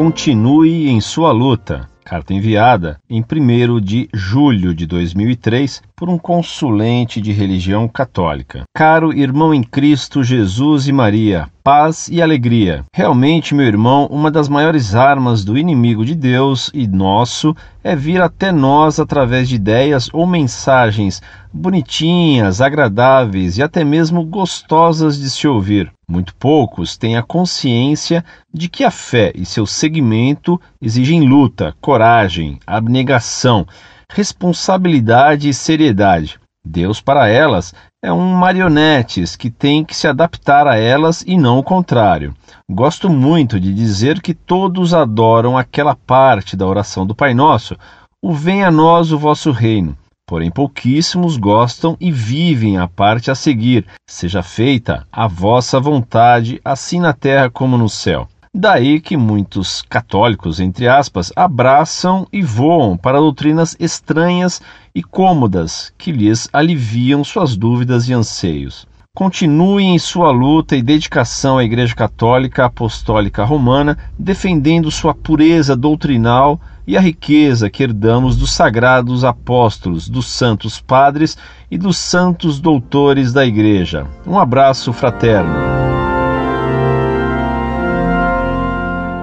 continue em sua luta. Carta enviada em 1 de julho de 2003 por um consulente de religião católica. Caro irmão em Cristo, Jesus e Maria, paz e alegria. Realmente, meu irmão, uma das maiores armas do inimigo de Deus e nosso é vir até nós através de ideias ou mensagens bonitinhas, agradáveis e até mesmo gostosas de se ouvir. Muito poucos têm a consciência de que a fé e seu seguimento exigem luta, coragem, abnegação, responsabilidade e seriedade. Deus, para elas, é um marionetes que tem que se adaptar a elas e não o contrário. Gosto muito de dizer que todos adoram aquela parte da oração do Pai Nosso, o venha a nós o vosso reino. Porém, pouquíssimos gostam e vivem a parte a seguir. Seja feita a vossa vontade, assim na terra como no céu. Daí que muitos católicos, entre aspas, abraçam e voam para doutrinas estranhas e cômodas que lhes aliviam suas dúvidas e anseios. Continuem em sua luta e dedicação à Igreja Católica Apostólica Romana, defendendo sua pureza doutrinal e a riqueza que herdamos dos sagrados apóstolos, dos santos padres e dos santos doutores da Igreja. Um abraço fraterno.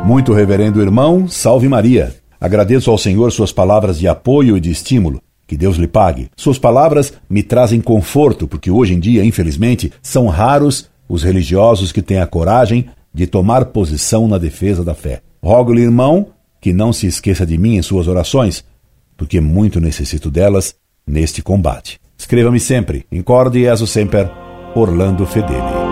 Muito reverendo irmão, salve Maria. Agradeço ao Senhor suas palavras de apoio e de estímulo. Que Deus lhe pague. Suas palavras me trazem conforto, porque hoje em dia, infelizmente, são raros os religiosos que têm a coragem de tomar posição na defesa da fé. Rogo-lhe, irmão, que não se esqueça de mim em suas orações, porque muito necessito delas neste combate. Escreva-me sempre, incorde e sempre, Orlando Fedeli.